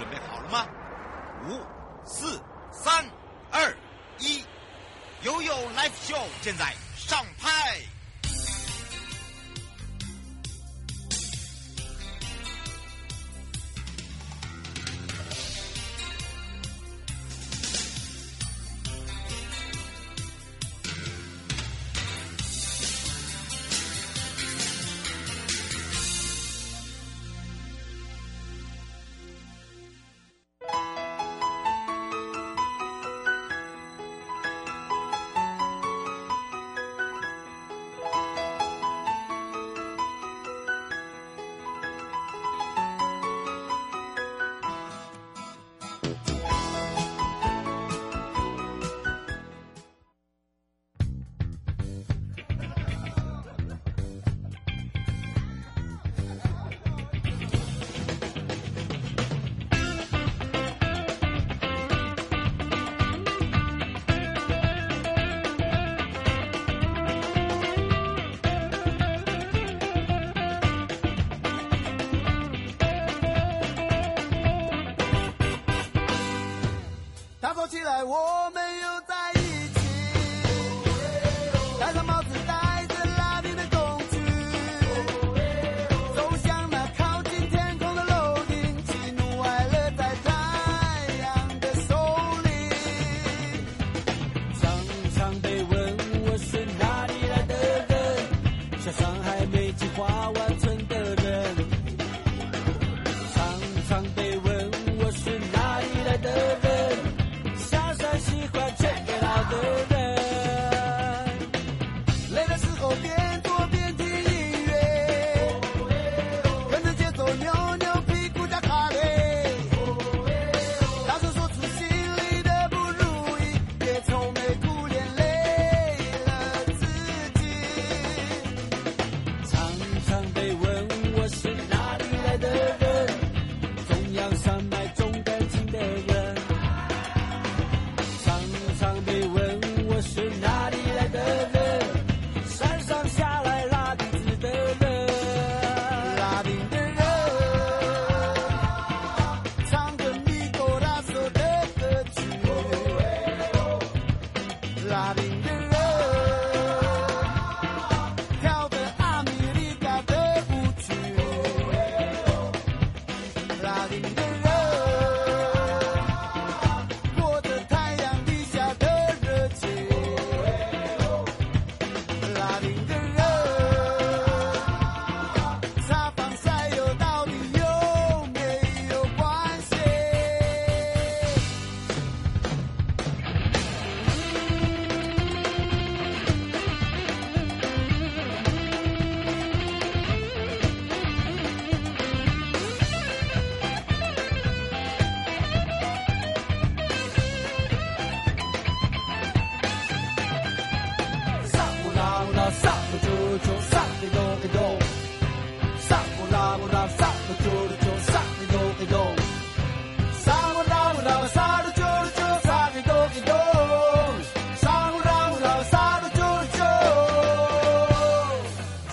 准备好了吗？五、四、三、二、一，悠悠 Live Show 现在上拍。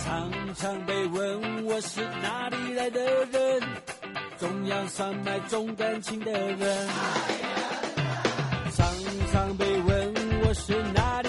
常常被问我是哪里来的人，中央山脉重感情的人，常常被问我是哪里。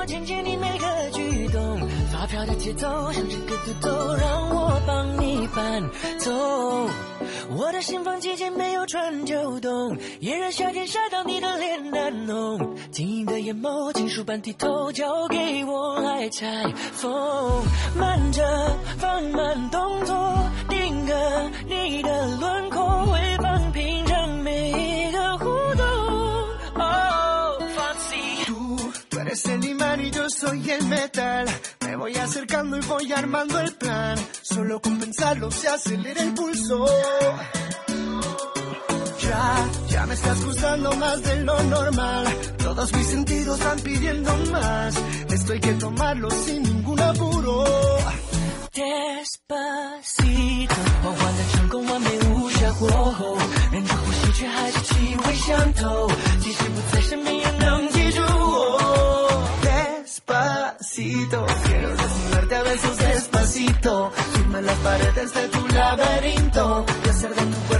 我听见你每个举动，发飘的节奏，像整个独奏，让我帮你搬走。我的心房季节没有春秋冬，炎热夏天晒到你的脸蛋浓，晶莹的眼眸，金属般剔透，交给我，来拆封慢着放慢动作，定格你的轮廓，为。eres el imán y yo soy el metal. Me voy acercando y voy armando el plan. Solo con pensarlo se acelera el pulso. Ya, ya me estás gustando más de lo normal. Todos mis sentidos van pidiendo más. Esto hay que tomarlo sin ningún apuro. Despacito，缓缓的成功，完美无瑕过后，忍住呼吸却还是气味相投，即使不在身边也能记住我。Despacito，quiero desnudarte a besos despacito，firma las paredes de tu laberinto y hacer de tu cuerpo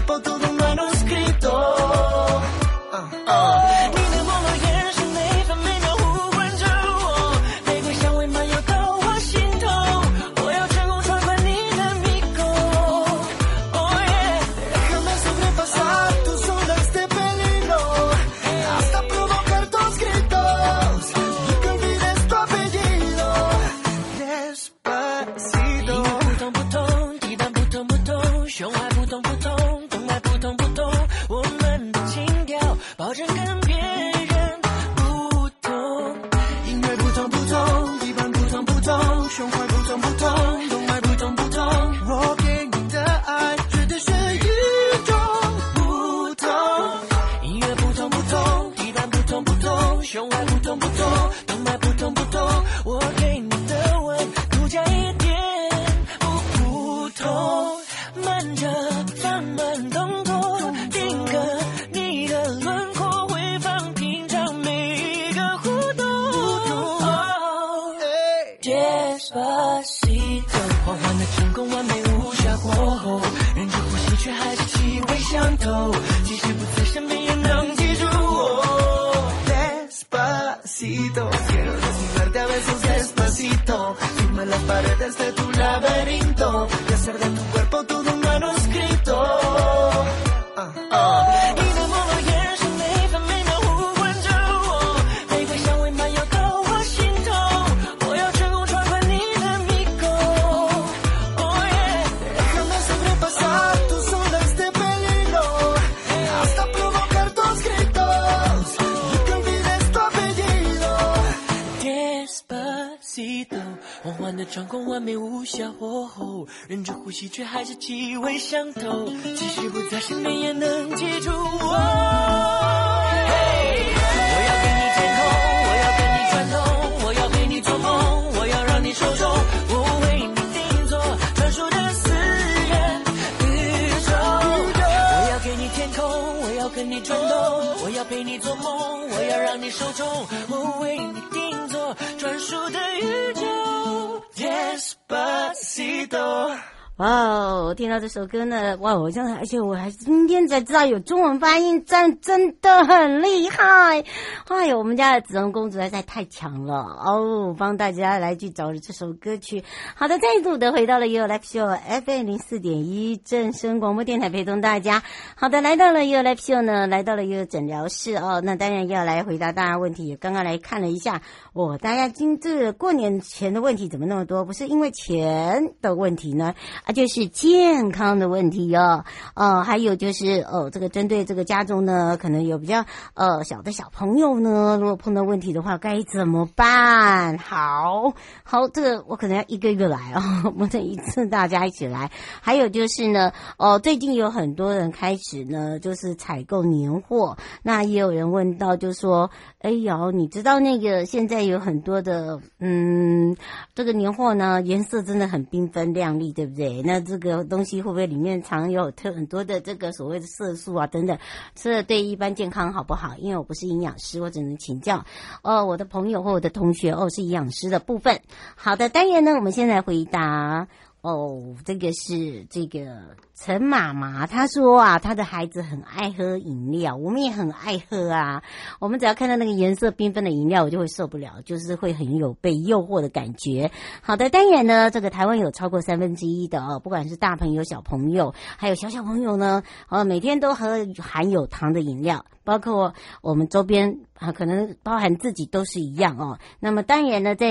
身边也能记住我。Hey，我要给你天空，我要跟你转动，我要陪你做梦，我要让你受宠，我为你定做专属的私人宇宙。我要给你天空，我要跟你转动，我要陪你做梦，我要让你受宠，我为你定做专属的宇宙。Despacito。哇哦，听到这首歌呢，哇，我真的，而且我还今天才知道有中文发音，真真的很厉害。哎呦，我们家的子龙公主实在太强了哦，帮大家来去找这首歌曲。好的，再度的回到了 You Live Show FM 零四点一正声广播电台，陪同大家。好的，来到了 You Live Show 呢，来到了 y o 诊疗室哦，那当然要来回答大家问题。刚刚来看了一下，我、哦、大家今这过年前的问题怎么那么多？不是因为钱的问题呢？就是健康的问题哦，呃，还有就是呃，这个针对这个家中呢，可能有比较呃小的小朋友呢，如果碰到问题的话，该怎么办？好，好，这个我可能要一个一个来哦，不能一次大家一起来。还有就是呢，哦、最近有很多人开始呢，就是采购年货，那也有人问到，就说，哎呦，你知道那个现在有很多的，嗯，这个年货呢，颜色真的很缤纷亮丽，对不对？那这个东西会不会里面藏有特很多的这个所谓的色素啊等等？吃了对一般健康好不好？因为我不是营养师，我只能请教哦，我的朋友或我的同学哦，是营养师的部分。好的，单元呢，我们现在回答。哦，这个是这个陈妈妈，她说啊，她的孩子很爱喝饮料，我们也很爱喝啊。我们只要看到那个颜色缤纷的饮料，我就会受不了，就是会很有被诱惑的感觉。好的，当然呢，这个台湾有超过三分之一的哦，不管是大朋友、小朋友，还有小小朋友呢，哦，每天都喝含有糖的饮料。包括我们周边啊，可能包含自己都是一样哦。那么当然呢，在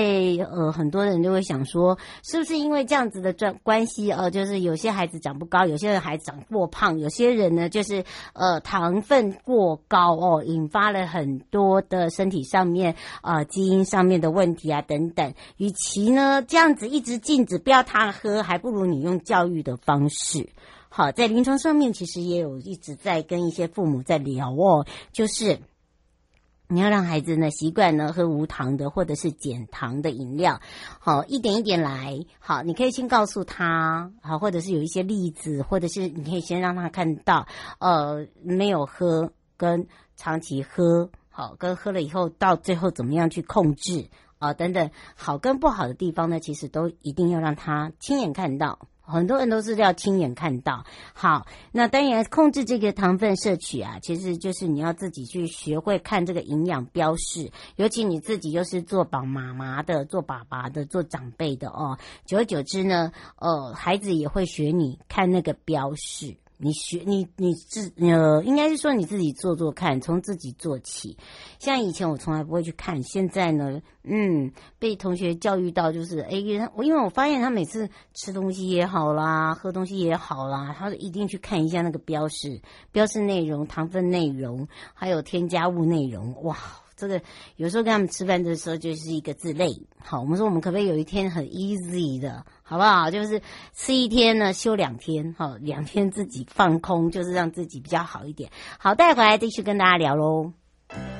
呃很多人就会想说，是不是因为这样子的关关系哦，就是有些孩子长不高，有些人还长过胖，有些人呢就是呃糖分过高哦，引发了很多的身体上面啊、基因上面的问题啊等等。与其呢这样子一直禁止不要他喝，还不如你用教育的方式。好，在临床上面其实也有一直在跟一些父母在聊哦，就是你要让孩子呢习惯呢喝无糖的或者是减糖的饮料，好，一点一点来。好，你可以先告诉他，好，或者是有一些例子，或者是你可以先让他看到，呃，没有喝跟长期喝，好，跟喝了以后到最后怎么样去控制啊，等等，好跟不好的地方呢，其实都一定要让他亲眼看到。很多人都是要亲眼看到。好，那当然控制这个糖分摄取啊，其实就是你要自己去学会看这个营养标示，尤其你自己又是做宝妈妈的、做爸爸的、做长辈的哦，久而久之呢，呃，孩子也会学你看那个标示。你学你你自呃，应该是说你自己做做看，从自己做起。像以前我从来不会去看，现在呢，嗯，被同学教育到，就是哎，我因为我发现他每次吃东西也好啦，喝东西也好啦，他一定去看一下那个标识，标识内容、糖分内容，还有添加物内容，哇。这个有时候跟他们吃饭的时候就是一个字累。好，我们说我们可不可以有一天很 easy 的，好不好？就是吃一天呢，休两天，好，两天自己放空，就是让自己比较好一点。好，带回来继续跟大家聊喽。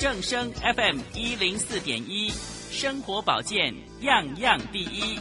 正声 FM 一零四点一，生活保健样样第一。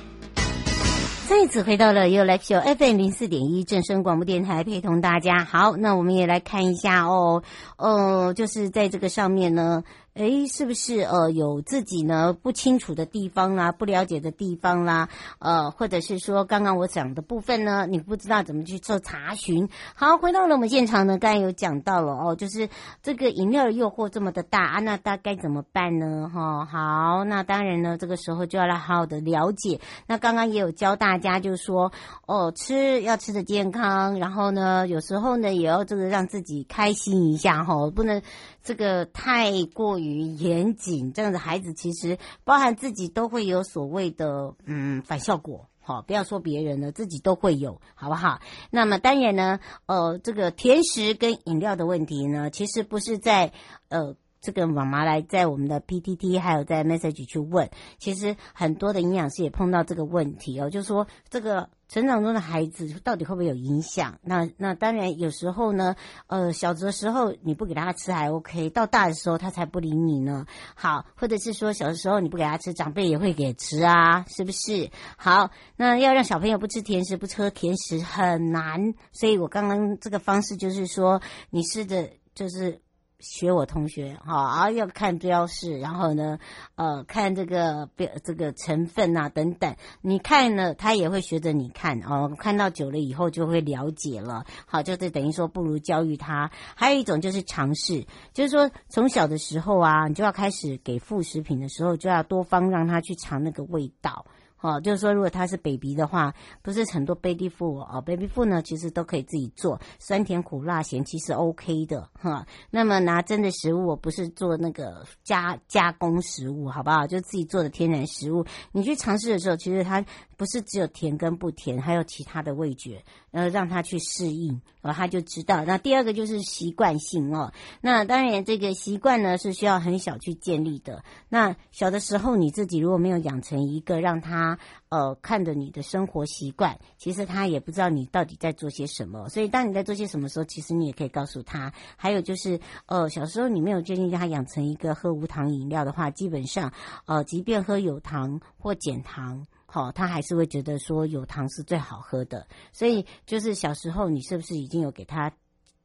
再次回到了 u l i f Show FM 零四点一正声广播电台，陪同大家。好，那我们也来看一下哦，呃，就是在这个上面呢。诶，是不是呃有自己呢不清楚的地方啦，不了解的地方啦，呃，或者是说刚刚我讲的部分呢，你不知道怎么去做查询？好，回到了我们现场呢，刚才有讲到了哦，就是这个饮料的诱惑这么的大啊，那大概怎么办呢？哈、哦，好，那当然呢，这个时候就要来好好的了解。那刚刚也有教大家，就是说哦，吃要吃的健康，然后呢，有时候呢也要这个让自己开心一下哈、哦，不能。这个太过于于严谨，这样的孩子其实包含自己都会有所谓的嗯反效果，好，不要说别人了，自己都会有，好不好？那么当然呢，呃，这个甜食跟饮料的问题呢，其实不是在呃。这个妈妈来在我们的 PTT 还有在 message 去问，其实很多的营养师也碰到这个问题哦，就是说这个成长中的孩子到底会不会有影响？那那当然有时候呢，呃，小的时候你不给他吃还 OK，到大的时候他才不理你呢。好，或者是说小的时候你不给他吃，长辈也会给吃啊，是不是？好，那要让小朋友不吃甜食，不吃甜食很难，所以我刚刚这个方式就是说，你试着就是。学我同学哈啊，要看标示，然后呢，呃，看这个标这个成分啊等等，你看呢，他也会学着你看哦，看到久了以后就会了解了。好，就是等于说不如教育他。还有一种就是尝试，就是说从小的时候啊，你就要开始给副食品的时候，就要多方让他去尝那个味道。哦，就是说，如果他是 baby 的话，不是很多 baby food 哦，baby food 呢，其实都可以自己做，酸甜苦辣咸其实 OK 的哈。那么拿真的食物，我不是做那个加加工食物，好不好？就自己做的天然食物，你去尝试的时候，其实它不是只有甜跟不甜，还有其他的味觉，然后让他去适应，然后他就知道。那第二个就是习惯性哦，那当然这个习惯呢是需要很小去建立的。那小的时候你自己如果没有养成一个让他。呃，看着你的生活习惯，其实他也不知道你到底在做些什么。所以，当你在做些什么时候，其实你也可以告诉他。还有就是，呃，小时候你没有建议他养成一个喝无糖饮料的话，基本上，呃，即便喝有糖或减糖，好、他还是会觉得说有糖是最好喝的。所以，就是小时候你是不是已经有给他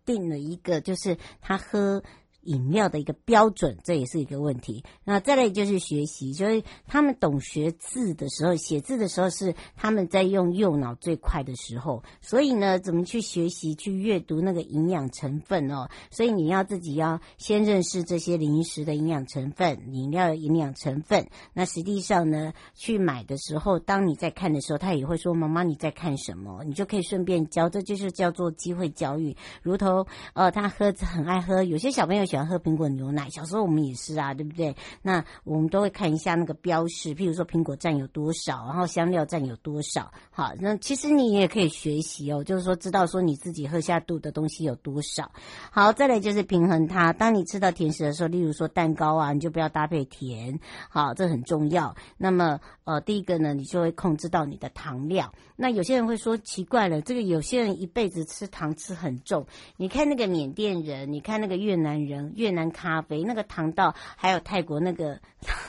定了一个，就是他喝。饮料的一个标准，这也是一个问题。那再来就是学习，就是他们懂学字的时候，写字的时候是他们在用右脑最快的时候。所以呢，怎么去学习去阅读那个营养成分哦？所以你要自己要先认识这些零食的营养成分，饮料的营养成分。那实际上呢，去买的时候，当你在看的时候，他也会说：“妈妈，你在看什么？”你就可以顺便教，这就是叫做机会教育。如同呃，他喝很爱喝，有些小朋友。喜欢喝苹果牛奶，小时候我们也是啊，对不对？那我们都会看一下那个标示，譬如说苹果占有多少，然后香料占有多少。好，那其实你也可以学习哦，就是说知道说你自己喝下肚的东西有多少。好，再来就是平衡它。当你吃到甜食的时候，例如说蛋糕啊，你就不要搭配甜。好，这很重要。那么呃，第一个呢，你就会控制到你的糖量。那有些人会说奇怪了，这个有些人一辈子吃糖吃很重。你看那个缅甸人，你看那个越南人。越南咖啡，那个糖道，还有泰国那个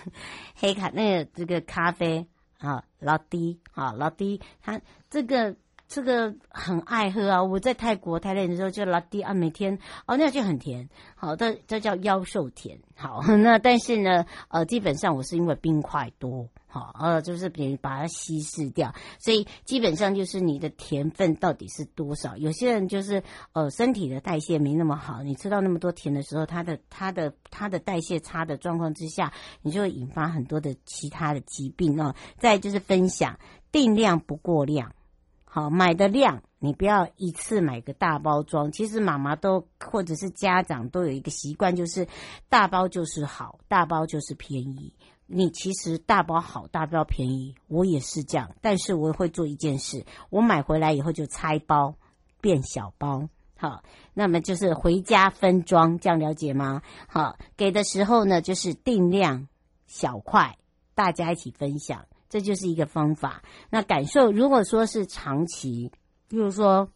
黑卡那个这个咖啡啊，老弟啊，老弟，他这个。这个很爱喝啊！我在泰国泰累的时候就拉蒂啊，每天哦，那就很甜。好，这这叫妖兽甜。好，那但是呢，呃，基本上我是因为冰块多，好，呃，就是等于把它稀释掉，所以基本上就是你的甜分到底是多少？有些人就是呃，身体的代谢没那么好，你吃到那么多甜的时候，它的它的它的代谢差的状况之下，你就会引发很多的其他的疾病哦。再就是分享，定量不过量。好，买的量你不要一次买个大包装。其实妈妈都或者是家长都有一个习惯，就是大包就是好，大包就是便宜。你其实大包好，大包便宜，我也是这样。但是我会做一件事，我买回来以后就拆包变小包。好，那么就是回家分装，这样了解吗？好，给的时候呢，就是定量小块，大家一起分享。这就是一个方法。那感受，如果说是长期，比如说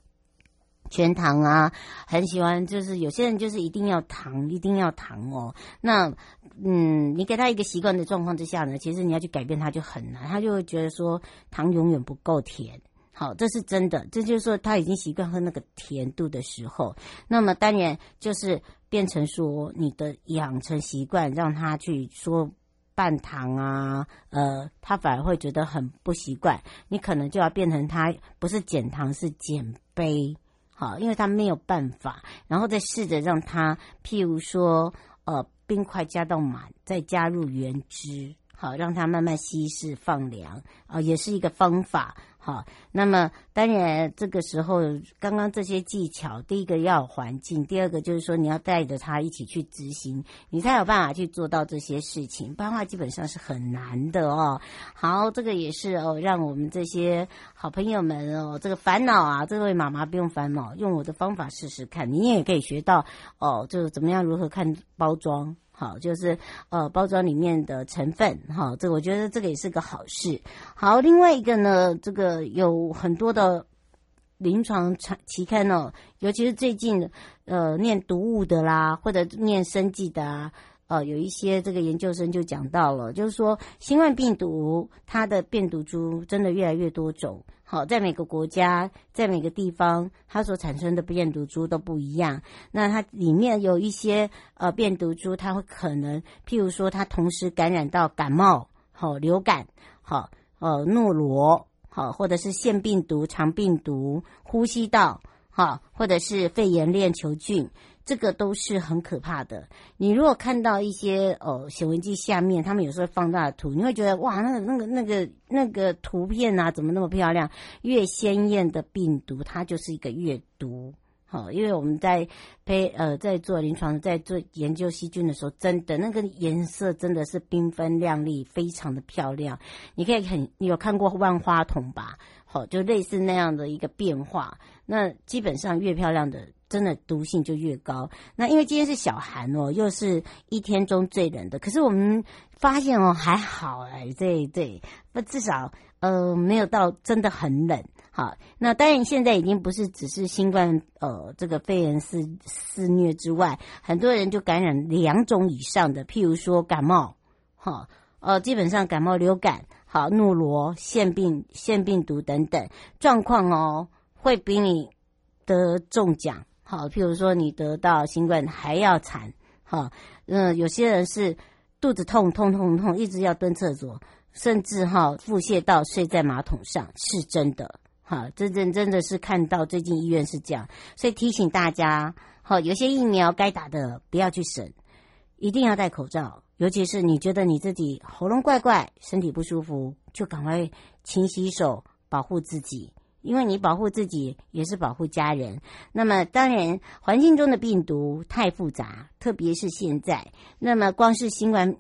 全糖啊，很喜欢，就是有些人就是一定要糖，一定要糖哦。那嗯，你给他一个习惯的状况之下呢，其实你要去改变他就很难，他就会觉得说糖永远不够甜。好，这是真的，这就是说他已经习惯喝那个甜度的时候，那么当然就是变成说你的养成习惯，让他去说。半糖啊，呃，他反而会觉得很不习惯。你可能就要变成他不是减糖，是减杯，好，因为他没有办法。然后再试着让他，譬如说，呃，冰块加到满，再加入原汁，好，让他慢慢稀释放凉，啊、也是一个方法。好，那么当然这个时候，刚刚这些技巧，第一个要有环境，第二个就是说你要带着他一起去执行，你才有办法去做到这些事情，不然的话基本上是很难的哦。好，这个也是哦，让我们这些好朋友们哦，这个烦恼啊，这位妈妈不用烦恼，用我的方法试试看，你也可以学到哦，就是怎么样如何看包装。好，就是呃，包装里面的成分，哈，这个我觉得这个也是个好事。好，另外一个呢，这个有很多的临床期刊哦，尤其是最近呃念读物的啦，或者念生技的啊，呃，有一些这个研究生就讲到了，就是说新冠病毒它的变毒株真的越来越多种。好，在每个国家，在每个地方，它所产生的变毒株都不一样。那它里面有一些呃变毒株，它会可能，譬如说，它同时感染到感冒、好流感、好呃诺罗、好或者是腺病毒、肠病毒、呼吸道，好或者是肺炎链球菌。这个都是很可怕的。你如果看到一些呃显微镜下面，他们有时候放大的图，你会觉得哇，那个那个那个那个图片啊，怎么那么漂亮？越鲜艳的病毒，它就是一个越毒。好，因为我们在配呃在做临床，在做研究细菌的时候，真的那个颜色真的是缤纷亮丽，非常的漂亮。你可以很，你有看过万花筒吧？好，就类似那样的一个变化。那基本上越漂亮的。真的毒性就越高。那因为今天是小寒哦，又是一天中最冷的。可是我们发现哦，还好哎，对对，那至少呃没有到真的很冷。好，那当然现在已经不是只是新冠呃这个肺炎肆肆虐之外，很多人就感染两种以上的，譬如说感冒，哈呃基本上感冒流感，好诺罗腺病腺病毒等等状况哦，会比你得中奖。好，譬如说你得到新冠还要惨，哈，嗯，有些人是肚子痛痛痛痛，一直要蹲厕所，甚至哈腹泻到睡在马桶上，是真的，哈，真正真的是看到最近医院是这样，所以提醒大家，好，有些疫苗该打的不要去省，一定要戴口罩，尤其是你觉得你自己喉咙怪怪，身体不舒服，就赶快勤洗手，保护自己。因为你保护自己，也是保护家人。那么，当然，环境中的病毒太复杂，特别是现在。那么，光是新冠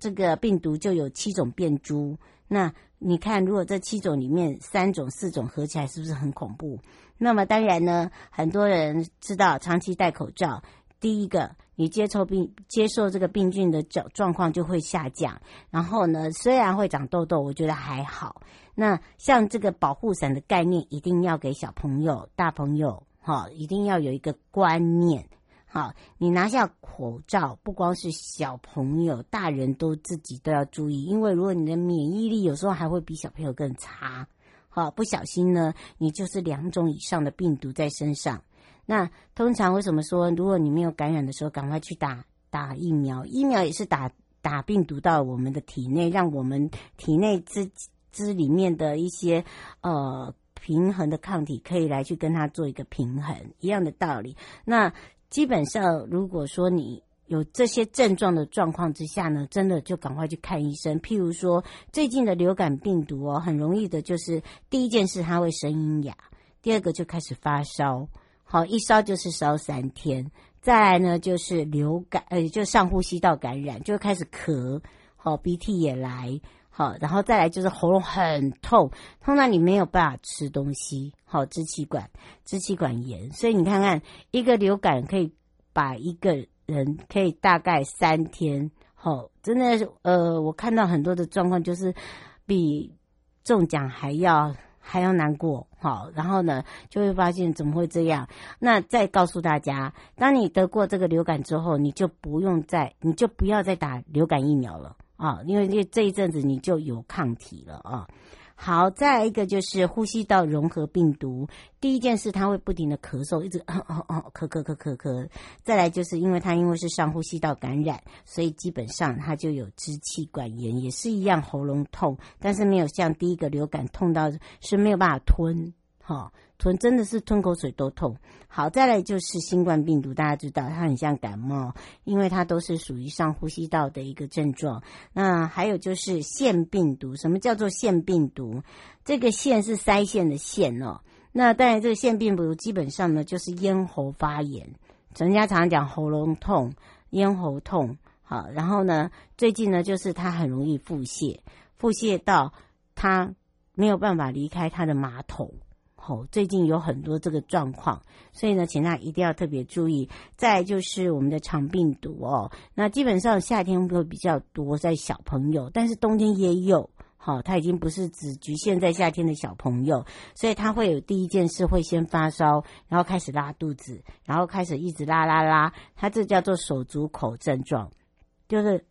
这个病毒就有七种变株。那你看，如果这七种里面三种、四种合起来，是不是很恐怖？那么，当然呢，很多人知道长期戴口罩。第一个，你接受病接受这个病菌的状状况就会下降。然后呢，虽然会长痘痘，我觉得还好。那像这个保护伞的概念，一定要给小朋友、大朋友，哈，一定要有一个观念，好，你拿下口罩，不光是小朋友，大人都自己都要注意，因为如果你的免疫力有时候还会比小朋友更差，好，不小心呢，你就是两种以上的病毒在身上。那通常为什么说，如果你没有感染的时候，赶快去打打疫苗？疫苗也是打打病毒到我们的体内，让我们体内之之里面的一些呃平衡的抗体可以来去跟它做一个平衡，一样的道理。那基本上，如果说你有这些症状的状况之下呢，真的就赶快去看医生。譬如说，最近的流感病毒哦，很容易的就是第一件事它会声音哑，第二个就开始发烧，好，一烧就是烧三天，再来呢就是流感，呃，就上呼吸道感染，就开始咳，好，鼻涕也来。好，然后再来就是喉咙很痛，痛到你没有办法吃东西。好，支气管支气管炎，所以你看看一个流感可以把一个人可以大概三天。好，真的呃，我看到很多的状况就是比中奖还要还要难过。好，然后呢就会发现怎么会这样？那再告诉大家，当你得过这个流感之后，你就不用再，你就不要再打流感疫苗了。啊，因为这这一阵子你就有抗体了啊。好，再来一个就是呼吸道融合病毒。第一件事，它会不停的咳嗽，一直哦哦哦咳咳咳咳咳。再来就是因为它因为是上呼吸道感染，所以基本上它就有支气管炎，也是一样喉咙痛，但是没有像第一个流感痛到是没有办法吞。哈，吞真的是吞口水都痛。好，再来就是新冠病毒，大家知道它很像感冒，因为它都是属于上呼吸道的一个症状。那还有就是腺病毒，什么叫做腺病毒？这个腺是腮腺的腺哦。那当然，这个腺病毒基本上呢就是咽喉发炎，人家常常讲喉咙痛、咽喉痛。好，然后呢，最近呢就是它很容易腹泻，腹泻到它没有办法离开它的马桶。最近有很多这个状况，所以呢，请大家一定要特别注意。再就是我们的肠病毒哦，那基本上夏天会比较多在小朋友，但是冬天也有。好，它已经不是只局限在夏天的小朋友，所以他会有第一件事会先发烧，然后开始拉肚子，然后开始一直拉拉拉，它这叫做手足口症状，就是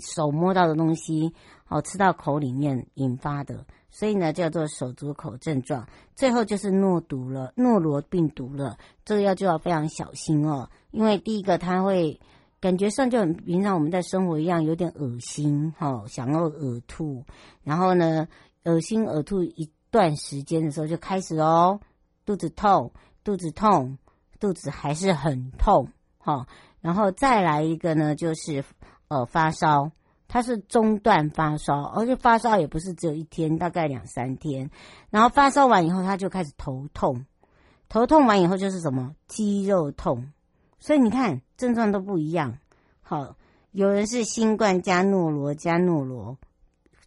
手摸到的东西，哦，吃到口里面引发的。所以呢，叫做手足口症状，最后就是诺毒了，诺罗病毒了，这个要就要非常小心哦。因为第一个，它会感觉上就很平常，我们在生活一样，有点恶心，哈，想要呕吐，然后呢，恶心呕吐一段时间的时候就开始哦，肚子痛，肚子痛，肚子还是很痛，哈，然后再来一个呢，就是呃发烧。他是中段发烧，而且发烧也不是只有一天，大概两三天。然后发烧完以后，他就开始头痛，头痛完以后就是什么肌肉痛。所以你看症状都不一样。好，有人是新冠加诺罗加诺罗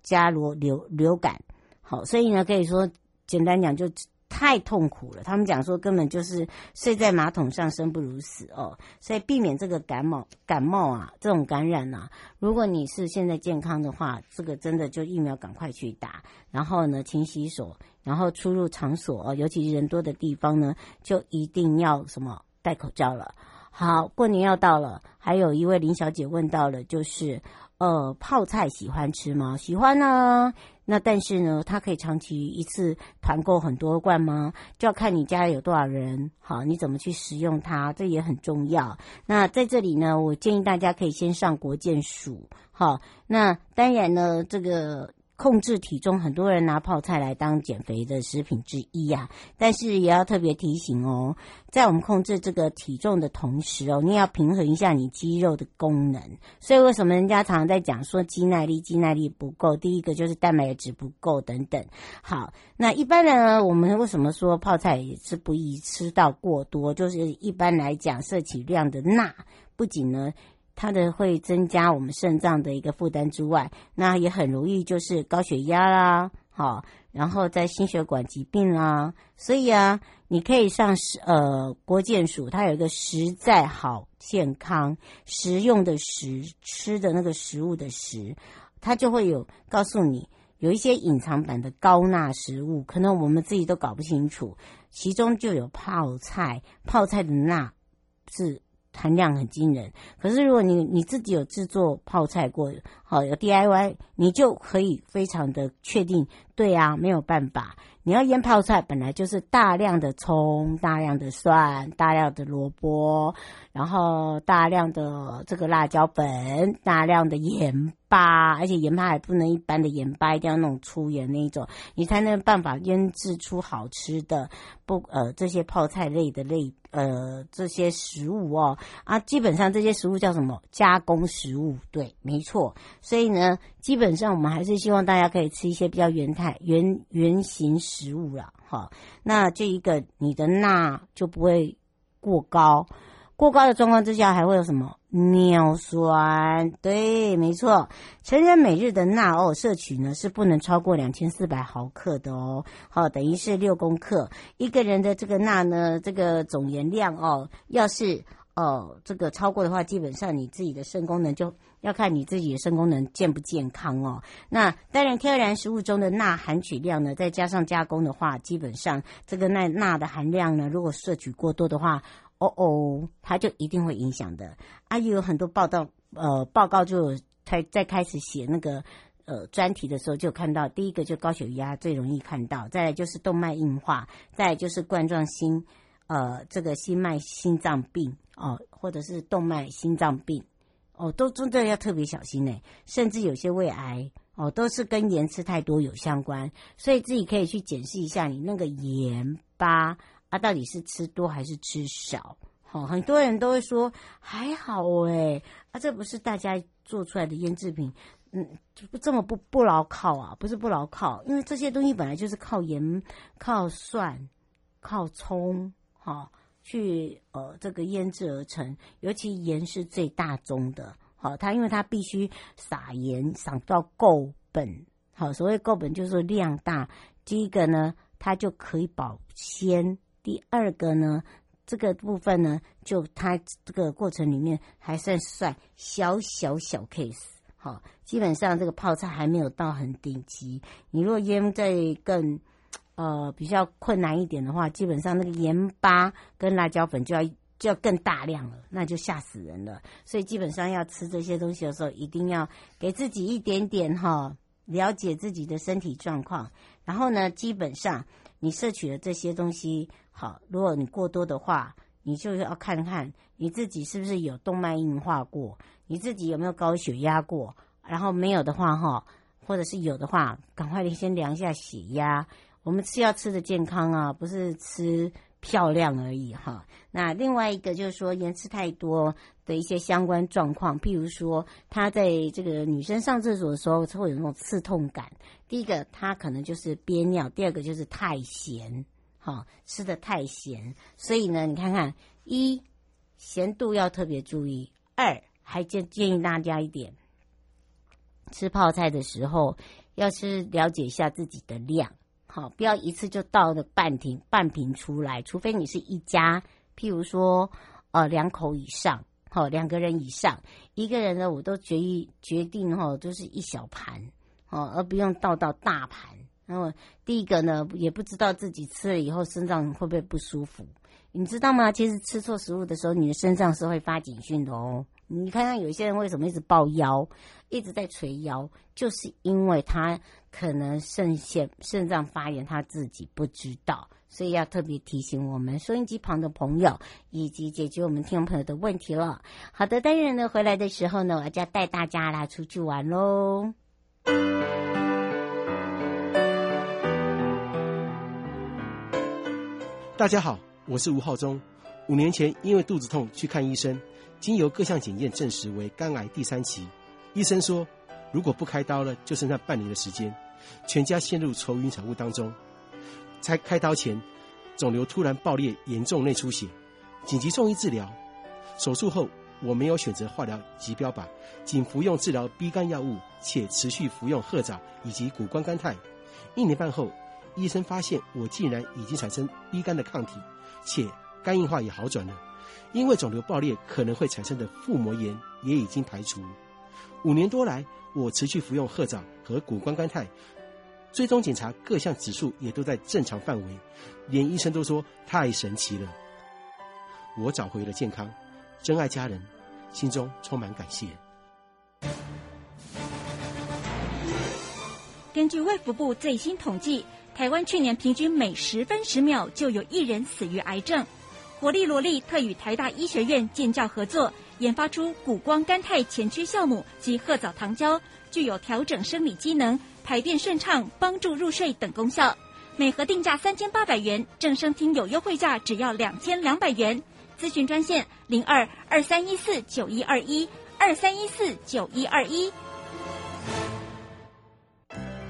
加罗流流感。好，所以呢，可以说简单讲就。太痛苦了，他们讲说根本就是睡在马桶上，生不如死哦。所以避免这个感冒，感冒啊，这种感染啊，如果你是现在健康的话，这个真的就疫苗赶快去打，然后呢，勤洗手，然后出入场所，尤其人多的地方呢，就一定要什么戴口罩了。好，过年要到了，还有一位林小姐问到了，就是呃，泡菜喜欢吃吗？喜欢呢、那但是呢，它可以长期一次团购很多罐吗？就要看你家里有多少人，好，你怎么去使用它，这也很重要。那在这里呢，我建议大家可以先上国健署，好，那当然呢，这个。控制体重，很多人拿泡菜来当减肥的食品之一呀、但是也要特别提醒哦，在我们控制这个体重的同时哦，你要平衡一下你肌肉的功能。所以为什么人家常常在讲说肌耐力、肌耐力不够？第一个就是蛋白质不够等等。好，那一般人呢，我们为什么说泡菜也是不宜吃到过多？就是一般来讲，摄取量的钠不仅呢。它的会增加我们肾脏的一个负担之外，那也很容易就是高血压啦，好，然后在心血管疾病啦，所以啊，你可以上呃国健署，它有一个实在好健康食用的食吃的那个食物的食，它就会有告诉你有一些隐藏版的高钠食物，可能我们自己都搞不清楚，其中就有泡菜，泡菜的钠是。含量很惊人。可是如果你你自己有制作泡菜过，好有 DIY，你就可以非常的确定，对啊，没有办法。你要腌泡菜，本来就是大量的葱、大量的蒜、大量的萝卜，然后大量的这个辣椒粉、大量的盐巴，而且盐巴还不能一般的盐巴，一定要那种粗盐那一种，你才能办法腌制出好吃的不呃这些泡菜类的类呃这些食物哦啊，基本上这些食物叫什么加工食物？对，没错。所以呢，基本上我们还是希望大家可以吃一些比较原态原原形食物了，哈，那这一个你的钠就不会过高，过高的状况之下还会有什么尿酸？对，没错，成人每日的钠哦摄取呢是不能超过两千四百毫克的哦，好，等于是六公克。一个人的这个钠呢，这个总盐量哦，要是哦这个超过的话，基本上你自己的肾功能就。要看你自己的肾功能健不健康哦。那当然，天然食物中的钠含取量呢，再加上加工的话，基本上这个钠钠的含量呢，如果摄取过多的话，哦哦，它就一定会影响的。啊，也有很多报道，呃，报告就开在开始写那个呃专题的时候，就看到第一个就高血压最容易看到，再来就是动脉硬化，再来就是冠状心呃这个心脉心脏病哦，或者是动脉心脏病。哦，都真的要特别小心呢，甚至有些胃癌哦，都是跟盐吃太多有相关，所以自己可以去检视一下你那个盐巴啊，到底是吃多还是吃少？好、很多人都会说还好诶，啊，这不是大家做出来的腌制品，嗯，不这么不不牢靠啊，不是不牢靠，因为这些东西本来就是靠盐、靠蒜、靠葱，哈、去呃这个腌制而成，尤其盐是最大宗的，好，它因为它必须撒盐撒到够本，好，所谓够本就是量大。第一个呢，它就可以保鲜；第二个呢，这个部分呢，就它这个过程里面还算算小小小 case，好，基本上这个泡菜还没有到很顶级，你若腌再更。呃，比较困难一点的话，基本上那个盐巴跟辣椒粉就要就要更大量了，那就吓死人了。所以基本上要吃这些东西的时候，一定要给自己一点点哈，了解自己的身体状况。然后呢，基本上你摄取的这些东西，好，如果你过多的话，你就要看看你自己是不是有动脉硬化过，你自己有没有高血压过。然后没有的话哈，或者是有的话，赶快你先量一下血压。我们吃要吃的健康啊，不是吃漂亮而已哈。那另外一个就是说，盐吃太多的一些相关状况，譬如说，她在这个女生上厕所的时候，会有那种刺痛感。第一个，她可能就是憋尿；第二个就是太咸，哈，吃的太咸。所以呢，你看看，一咸度要特别注意；二还建建议大家一点，吃泡菜的时候，要是了解一下自己的量。好，不要一次就倒了半瓶半瓶出来，除非你是一家，譬如说，呃，两口以上，好，两个人以上，一个人呢，我都决议决定哈，就是一小盘，哦，而不用倒到大盘。然后第一个呢，也不知道自己吃了以后肾脏会不会不舒服，你知道吗？其实吃错食物的时候，你的肾脏是会发警讯的哦。你看看有些人为什么一直抱腰，一直在捶腰，就是因为他可能肾腺肾脏发炎，他自己不知道，所以要特别提醒我们收音机旁的朋友，以及解决我们听众朋友的问题了。好的，当然呢，回来的时候呢，我就要带大家来出去玩喽。大家好，我是吴浩中，五年前因为肚子痛去看医生。经由各项检验证实为肝癌第三期，医生说如果不开刀了，就剩下半年的时间，全家陷入愁云惨雾当中。在开刀前，肿瘤突然爆裂，严重内出血，紧急送医治疗。手术后，我没有选择化疗及标靶，仅服用治疗 B 肝药物，且持续服用褐藻以及谷胱甘肽。一年半后，医生发现我竟然已经产生 B 肝的抗体，且肝硬化也好转了。因为肿瘤爆裂可能会产生的腹膜炎也已经排除。五年多来，我持续服用褐藻和谷胱甘肽，追踪检查各项指数也都在正常范围，连医生都说太神奇了。我找回了健康，珍爱家人，心中充满感谢。根据卫福部最新统计，台湾去年平均每十分十秒就有一人死于癌症。活力萝莉特与台大医学院建教合作，研发出谷胱甘肽前驱酵母及褐藻糖胶，具有调整生理机能、排便顺畅、帮助入睡等功效。每盒定价三千八百元，正声听有优惠价只要两千两百元。咨询专线零二二三一四九一二一二三一四九一二一。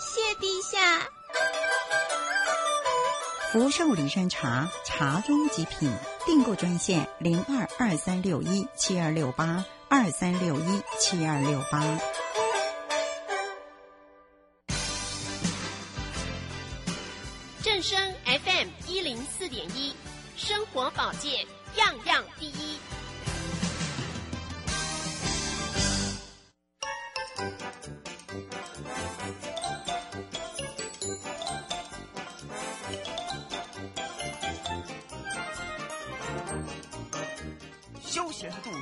谢陛下。福寿梨山茶，茶中极品。订购专线零二二三六一七二六八二三六一七二六八。正声 FM 一零四点一，生活保健样样第一。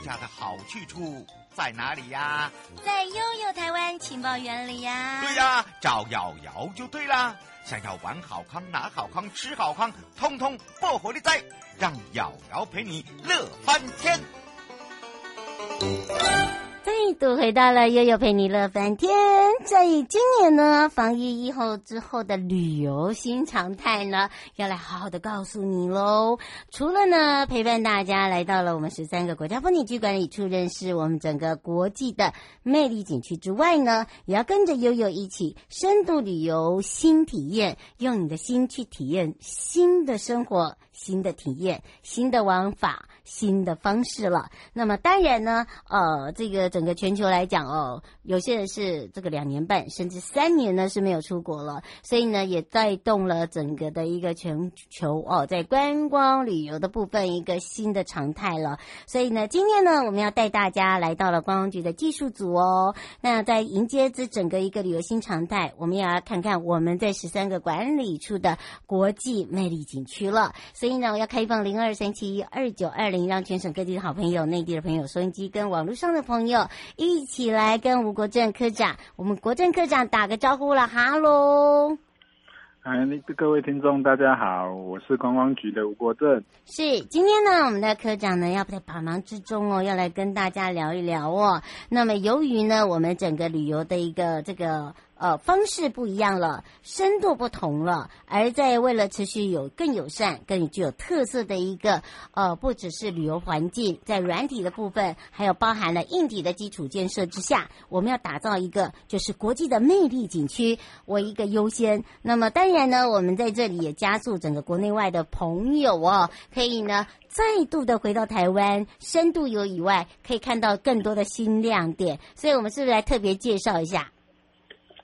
假的好去处在哪里呀？在悠悠台湾情报园里呀。对呀，找瑶瑶就对啦。想要玩好康、拿好康、吃好康，通通不活的在，让瑶瑶陪你乐翻天。再度回到了悠悠陪你乐翻天，在今年呢，防疫以后之后的旅游新常态呢，要来好好的告诉你喽。除了呢陪伴大家来到了我们十三个国家风景区管理处，认识我们整个国际的魅力景区之外呢，也要跟着悠悠一起深度旅游新体验，用你的心去体验新的生活、新的体验、新的玩法。新的方式了。那么当然呢，呃，这个整个全球来讲哦，有些人是这个两年半甚至三年呢是没有出国了，所以呢也带动了整个的一个全球哦，在观光旅游的部分一个新的常态了。所以呢，今天呢我们要带大家来到了观光局的技术组哦。那在迎接这整个一个旅游新常态，我们也要看看我们在十三个管理处的国际魅力景区了。所以呢，我要开放零二三七二九二零。让全省各地的好朋友、内地的朋友、收音机跟网络上的朋友一起来跟吴国正科长，我们国正科长打个招呼了，哈喽！哎，各位听众大家好，我是观光局的吴国正。是，今天呢，我们的科长呢要不在百忙之中哦，要来跟大家聊一聊哦。那么由于呢，我们整个旅游的一个这个。呃，方式不一样了，深度不同了，而在为了持续有更友善、更具有特色的一个呃，不只是旅游环境，在软体的部分，还有包含了硬体的基础建设之下，我们要打造一个就是国际的魅力景区为一个优先。那么当然呢，我们在这里也加速整个国内外的朋友哦，可以呢再度的回到台湾，深度游以外，可以看到更多的新亮点。所以我们是不是来特别介绍一下？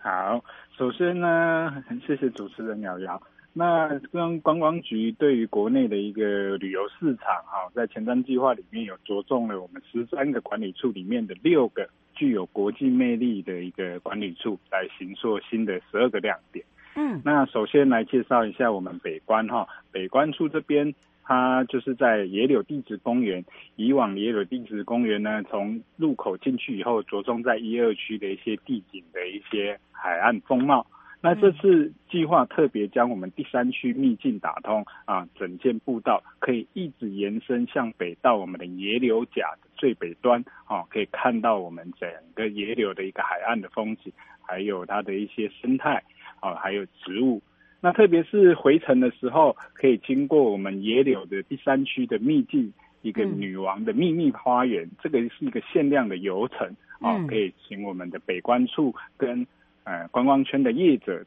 好，首先呢，很谢谢主持人瑶瑶。那跟观光局对于国内的一个旅游市场，哈，在前瞻计划里面有着重了我们十三个管理处里面的六个具有国际魅力的一个管理处，来行塑新的十二个亮点。嗯，那首先来介绍一下我们北关哈，北关处这边。它就是在野柳地质公园。以往野柳地质公园呢，从入口进去以后，着重在一二区的一些地景的一些海岸风貌。那这次计划特别将我们第三区秘境打通啊，整件步道可以一直延伸向北到我们的野柳甲的最北端，啊，可以看到我们整个野柳的一个海岸的风景，还有它的一些生态啊，还有植物。那特别是回程的时候，可以经过我们野柳的第三区的秘境，一个女王的秘密花园，这个是一个限量的游程啊，可以请我们的北关处跟。呃，观光圈的业者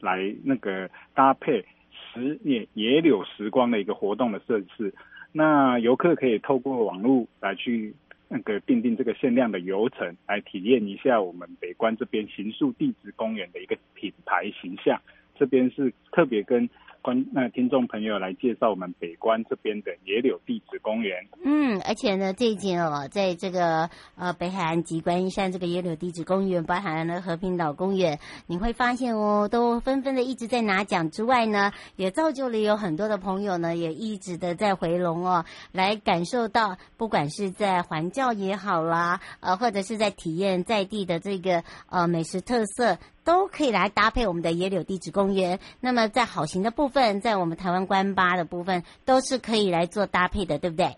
来那个搭配时野野柳时光的一个活动的设置，那游客可以透过网络来去那个订定这个限量的游程，来体验一下我们北关这边行树地质公园的一个品牌形象。这边是特别跟。观那听众朋友来介绍我们北关这边的野柳地质公园。嗯，而且呢，最近哦，在这个呃北海岸及观音山这个野柳地质公园，包含了和平岛公园，你会发现哦，都纷纷的一直在拿奖之外呢，也造就了有很多的朋友呢，也一直的在回笼哦，来感受到，不管是在环教也好啦，呃，或者是在体验在地的这个呃美食特色。都可以来搭配我们的野柳地质公园。那么在好行的部分，在我们台湾关巴的部分，都是可以来做搭配的，对不对？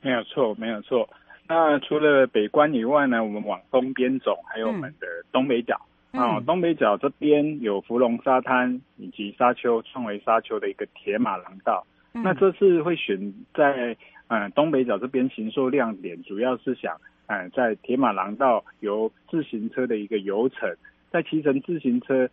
没有错，没有错。那除了北关以外呢，我们往东边走，还有我们的东北角啊、嗯哦。东北角这边有芙蓉沙滩以及沙丘创维沙丘的一个铁马廊道。嗯、那这次会选在嗯、呃、东北角这边行塑亮点，主要是想嗯、呃、在铁马廊道由自行车的一个游程。在骑乘自行车，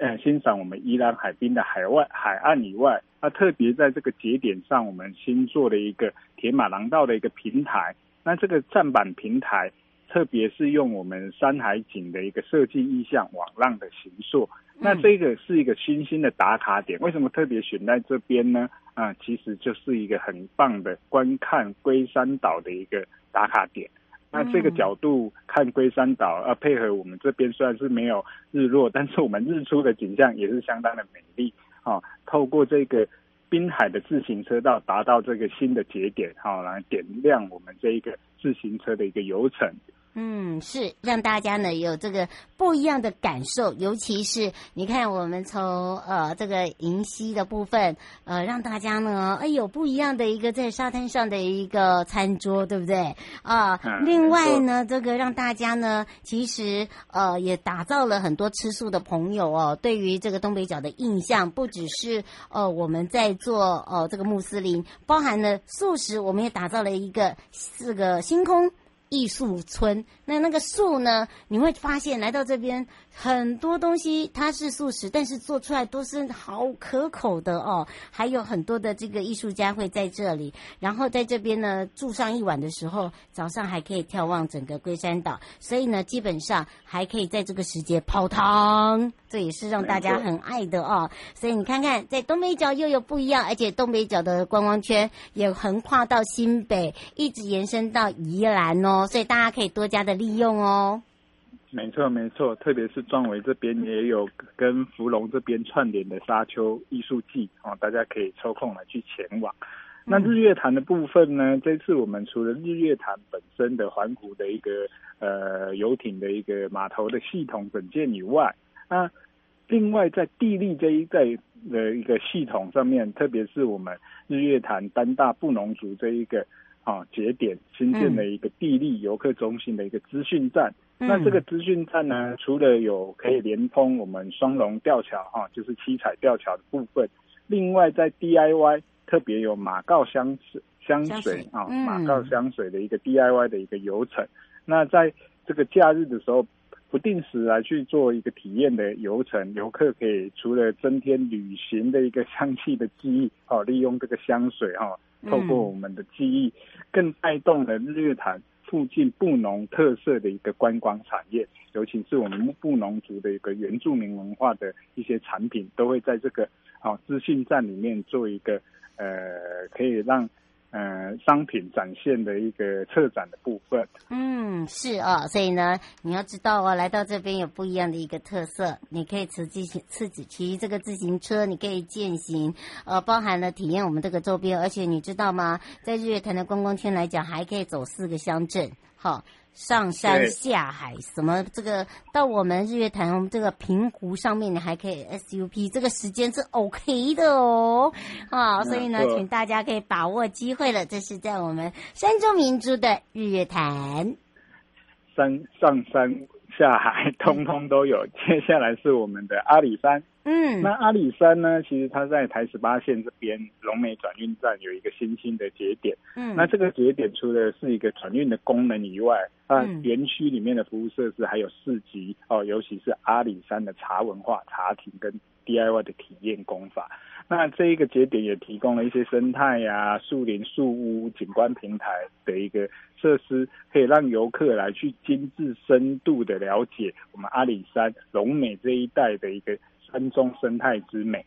呃，欣赏我们宜兰海滨的海外海岸以外，那特别在这个节点上，我们新做了一个铁马廊道的一个平台。那这个站板平台，特别是用我们山海景的一个设计意象网浪的形塑。那这个是一个新兴的打卡点。为什么特别选在这边呢？啊，其实就是一个很棒的观看龟山岛的一个打卡点。那这个角度看龟山岛，啊，配合我们这边虽然是没有日落，但是我们日出的景象也是相当的美丽啊。透过这个滨海的自行车道，达到这个新的节点，好，来点亮我们这一个自行车的一个游程。嗯，是让大家呢有这个不一样的感受，尤其是你看我们从呃这个银溪的部分，呃让大家呢哎有不一样的一个在沙滩上的一个餐桌，对不对啊？另外呢，这个让大家呢其实呃也打造了很多吃素的朋友哦，对于这个东北角的印象，不只是呃我们在做呃这个穆斯林，包含了素食，我们也打造了一个四个星空。艺术村，那那个树呢？你会发现来到这边很多东西它是素食，但是做出来都是好可口的哦。还有很多的这个艺术家会在这里，然后在这边呢住上一晚的时候，早上还可以眺望整个龟山岛，所以呢基本上还可以在这个时节泡汤，这也是让大家很爱的哦。所以你看看，在东北角又有不一样，而且东北角的观光圈也横跨到新北，一直延伸到宜兰哦。所以大家可以多加的利用哦。没错没错，特别是壮伟这边也有跟芙蓉这边串联的沙丘艺术季哦，大家可以抽空来去前往。那日月潭的部分呢？这次我们除了日月潭本身的环湖的一个呃游艇的一个码头的系统整建以外，那另外在地利这一带的一个系统上面，特别是我们日月潭丹大布农族这一个。啊，节点新建的一个地利游客中心的一个资讯站。嗯、那这个资讯站呢，除了有可以连通我们双龙吊桥哈，就是七彩吊桥的部分，另外在 DIY 特别有马告香水香水啊，嗯、马告香水的一个 DIY 的一个游程。那在这个假日的时候，不定时来去做一个体验的游程，游客可以除了增添旅行的一个香气的记忆，哦，利用这个香水哈。透过我们的记忆，更带动了日月潭附近布农特色的一个观光产业，尤其是我们布农族的一个原住民文化的一些产品，都会在这个啊资讯站里面做一个呃，可以让。呃，商品展现的一个策展的部分。嗯，是哦，所以呢，你要知道哦，来到这边有不一样的一个特色。你可以骑自行自己，骑这个自行车，你可以践行，呃，包含了体验我们这个周边。而且你知道吗？在日月潭的观光圈来讲，还可以走四个乡镇。好。上山下海，什么这个到我们日月潭我们这个平湖上面，你还可以 SUP，这个时间是 OK 的哦，啊，所以呢，请大家可以把握机会了。这是在我们山中明珠的日月潭，山上山下海通通都有。接下来是我们的阿里山。嗯，那阿里山呢？其实它在台十八线这边龙美转运站有一个新兴的节点。嗯，那这个节点除了是一个转运的功能以外，它园区里面的服务设施还有市集哦，尤其是阿里山的茶文化、茶亭跟 DIY 的体验工法。那这一个节点也提供了一些生态呀、啊、树林、树屋、景观平台的一个设施，可以让游客来去精致深度的了解我们阿里山龙美这一带的一个。山中生态之美，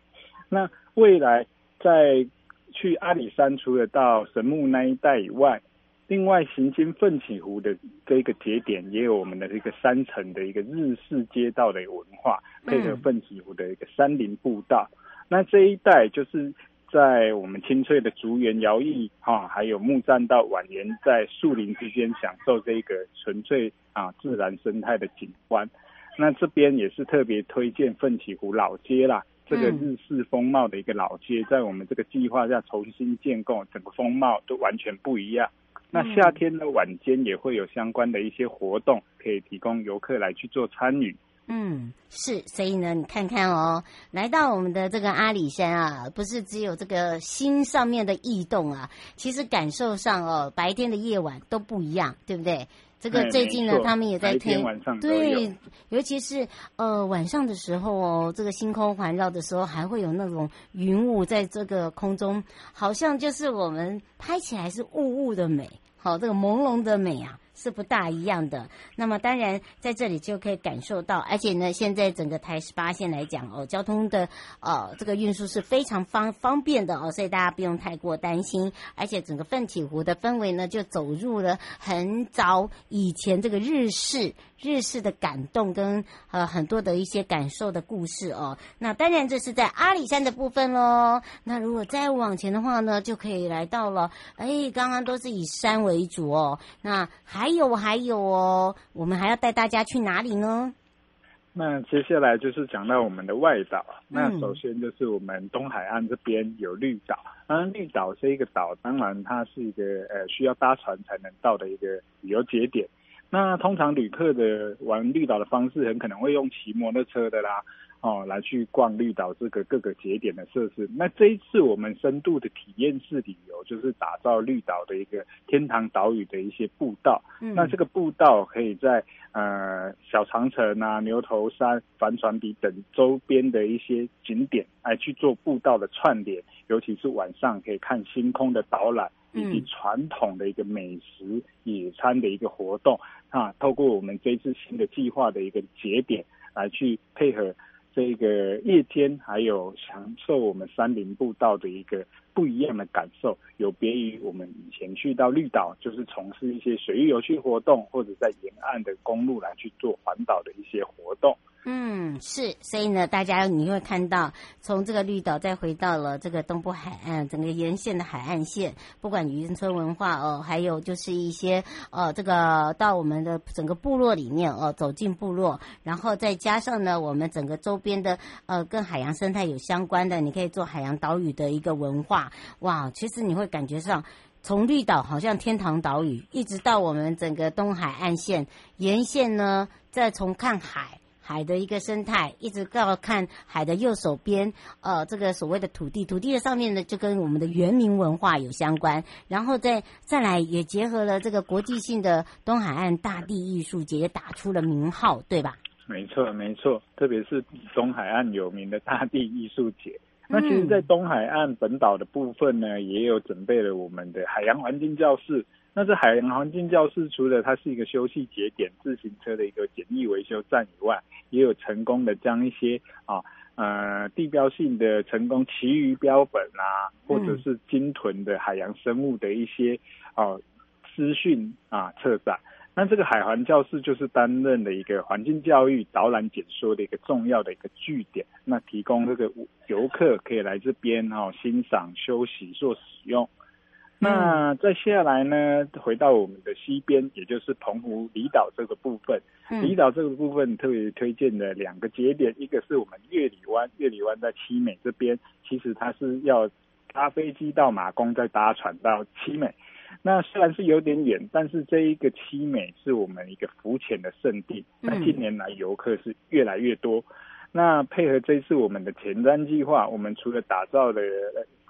那未来在去阿里山，除了到神木那一带以外，另外行经奋起湖的这一个节点，也有我们的一个山城的一个日式街道的文化，配合奋起湖的一个山林步道。嗯、那这一带就是在我们清翠的竹园摇曳哈，还有木栈道蜿蜒在树林之间，享受这个纯粹啊自然生态的景观。那这边也是特别推荐奋起湖老街啦，这个日式风貌的一个老街，在我们这个计划下重新建构，整个风貌都完全不一样。那夏天的晚间也会有相关的一些活动，可以提供游客来去做参与。嗯，是，所以呢，你看看哦，来到我们的这个阿里山啊，不是只有这个心上面的异动啊，其实感受上哦，白天的夜晚都不一样，对不对？这个最近呢，他们也在推，对，尤其是呃晚上的时候哦，这个星空环绕的时候，还会有那种云雾在这个空中，好像就是我们拍起来是雾雾的美，好，这个朦胧的美啊。是不大一样的。那么当然在这里就可以感受到，而且呢，现在整个台十八线来讲哦，交通的呃这个运输是非常方方便的哦，所以大家不用太过担心。而且整个奋起湖的氛围呢，就走入了很早以前这个日式日式的感动跟呃很多的一些感受的故事哦。那当然这是在阿里山的部分喽。那如果再往前的话呢，就可以来到了哎，刚刚都是以山为主哦，那还。有还有哦，我们还要带大家去哪里呢？那接下来就是讲到我们的外岛。嗯、那首先就是我们东海岸这边有绿岛。当然，绿岛这一个岛，当然它是一个呃需要搭船才能到的一个旅游节点。那通常旅客的玩绿岛的方式，很可能会用骑摩托车的啦。哦，来去逛绿岛这个各个节点的设施。那这一次我们深度的体验式旅游，就是打造绿岛的一个天堂岛屿的一些步道。嗯，那这个步道可以在呃小长城啊、牛头山、帆船鼻等周边的一些景点来去做步道的串联，尤其是晚上可以看星空的导览，以及传统的一个美食野餐的一个活动啊。透过我们这次新的计划的一个节点来去配合。这个夜天还有享受我们山林步道的一个不一样的感受，有别于我们以前去到绿岛，就是从事一些水域游戏活动，或者在沿岸的公路来去做环岛的一些活动。嗯，是，所以呢，大家你会看到，从这个绿岛再回到了这个东部海岸，整个沿线的海岸线，不管渔村文化哦，还有就是一些呃，这个到我们的整个部落里面哦，走进部落，然后再加上呢，我们整个周边的呃，跟海洋生态有相关的，你可以做海洋岛屿的一个文化，哇，其实你会感觉上，从绿岛好像天堂岛屿，一直到我们整个东海岸线沿线呢，再从看海。海的一个生态，一直到看海的右手边，呃，这个所谓的土地，土地的上面呢，就跟我们的原民文化有相关，然后再再来也结合了这个国际性的东海岸大地艺术节，也打出了名号，对吧？没错，没错，特别是东海岸有名的大地艺术节。那其实，在东海岸本岛的部分呢，也有准备了我们的海洋环境教室。那这海洋环境教室除了它是一个休息节点、自行车的一个简易维修站以外，也有成功的将一些啊呃地标性的成功旗鱼标本啊，或者是鲸豚的海洋生物的一些啊资讯啊策展。那这个海环教室就是担任的一个环境教育导览解说的一个重要的一个据点，那提供这个游客可以来这边哦欣赏、休息、做使用。那再下来呢，回到我们的西边，也就是澎湖离岛这个部分。嗯离岛这个部分特别推荐的两个节点，一个是我们月里湾，月里湾在七美这边，其实它是要搭飞机到马公，再搭船到七美。那虽然是有点远，但是这一个七美是我们一个浮潜的圣地。那近年来游客是越来越多。那配合这次我们的前瞻计划，我们除了打造了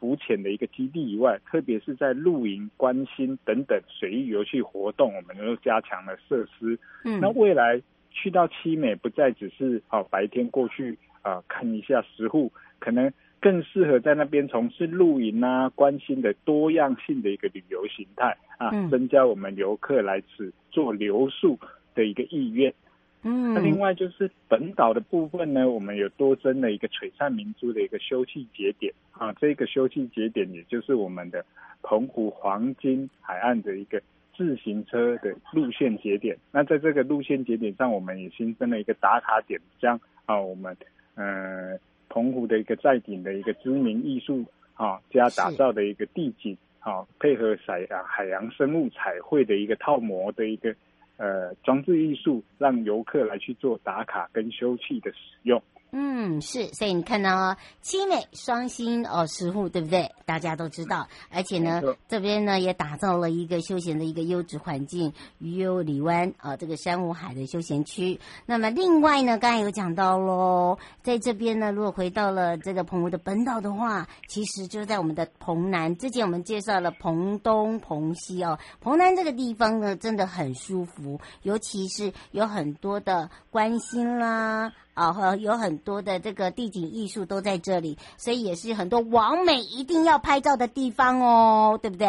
浮潜的一个基地以外，特别是在露营、观星等等水域游戏活动，我们都加强了设施。嗯那未来去到七美，不再只是哦白天过去啊、呃、看一下石沪，可能更适合在那边从事露营啊、观星的多样性的一个旅游形态啊，嗯增加我们游客来此做留宿的一个意愿。嗯，那另外就是本岛的部分呢，我们有多增了一个璀璨明珠的一个休憩节点啊，这个休憩节点也就是我们的澎湖黄金海岸的一个自行车的路线节点。那在这个路线节点上，我们也新增了一个打卡点，将啊我们呃澎湖的一个在顶的一个知名艺术啊加打造的一个地景啊，配合海洋海洋生物彩绘的一个套模的一个。呃，装置艺术让游客来去做打卡跟休憩的使用。嗯，是，所以你看到哦，七美双星哦，十户对不对？大家都知道，而且呢，这边呢也打造了一个休闲的一个优质环境，鱼游里湾啊、这个珊瑚海的休闲区。那么另外呢，刚才有讲到喽，在这边呢，如果回到了这个澎湖的本岛的话，其实就在我们的澎南。之前我们介绍了澎东、澎西哦，澎南这个地方呢，真的很舒服，尤其是有很多的关心啦。啊，和有很多的这个地景艺术都在这里，所以也是很多网美一定要拍照的地方哦，对不对？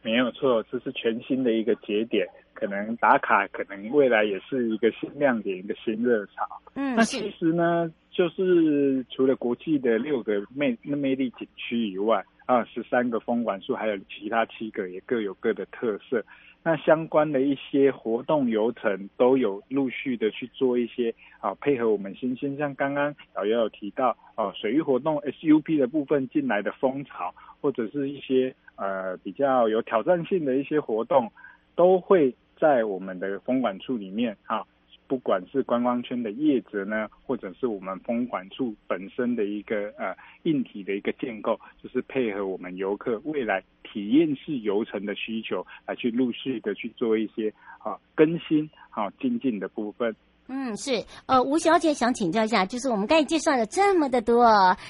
没有错，这是全新的一个节点，可能打卡，可能未来也是一个新亮点，一个新热潮。嗯，那其实呢，就是除了国际的六个魅魅力景区以外，啊，十三个风管处，还有其他七个也各有各的特色。那相关的一些活动流程都有陆续的去做一些啊，配合我们新兴，像刚刚导游有提到哦、啊，水域活动 SUP 的部分进来的风潮，或者是一些呃比较有挑战性的一些活动，都会在我们的风管处里面啊。不管是观光圈的业者呢，或者是我们风管处本身的一个呃硬体的一个建构，就是配合我们游客未来体验式游程的需求，来去陆续的去做一些啊更新啊精进的部分。嗯，是，呃，吴小姐想请教一下，就是我们刚才介绍了这么的多，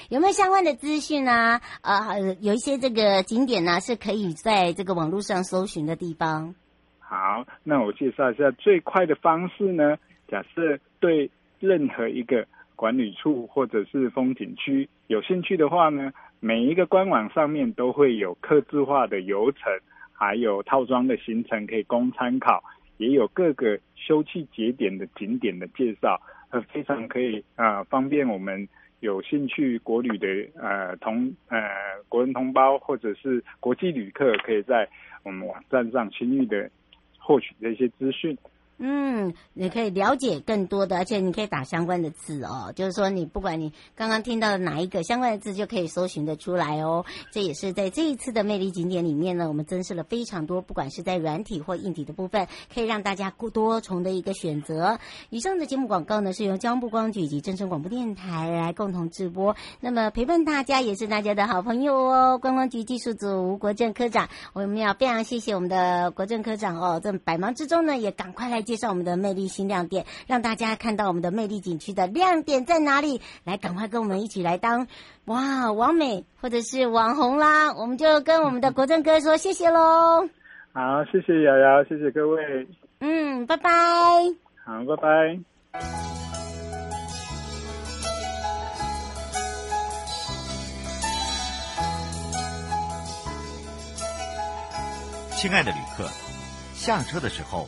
有没有相关的资讯呢？呃，有一些这个景点呢，是可以在这个网络上搜寻的地方。好，那我介绍一下最快的方式呢。假设对任何一个管理处或者是风景区有兴趣的话呢，每一个官网上面都会有客制化的游程，还有套装的行程可以供参考，也有各个休憩节点的景点的介绍，呃，非常可以啊、呃，方便我们有兴趣国旅的呃同呃国人同胞或者是国际旅客，可以在我们网站上轻易的获取这些资讯。嗯，你可以了解更多的，而且你可以打相关的字哦，就是说你不管你刚刚听到的哪一个相关的字，就可以搜寻得出来哦。这也是在这一次的魅力景点里面呢，我们增设了非常多，不管是在软体或硬体的部分，可以让大家过多重的一个选择。以上的节目广告呢，是由交通部光局以及正声广播电台来共同直播。那么陪伴大家也是大家的好朋友哦，观光局技术组吴国正科长，我们要非常谢谢我们的国正科长哦，这百忙之中呢，也赶快来。介绍我们的魅力新亮点，让大家看到我们的魅力景区的亮点在哪里。来，赶快跟我们一起来当哇王美或者是网红啦！我们就跟我们的国政哥说谢谢喽。好，谢谢瑶瑶，谢谢各位。嗯，拜拜。好，拜拜。亲爱的旅客，下车的时候。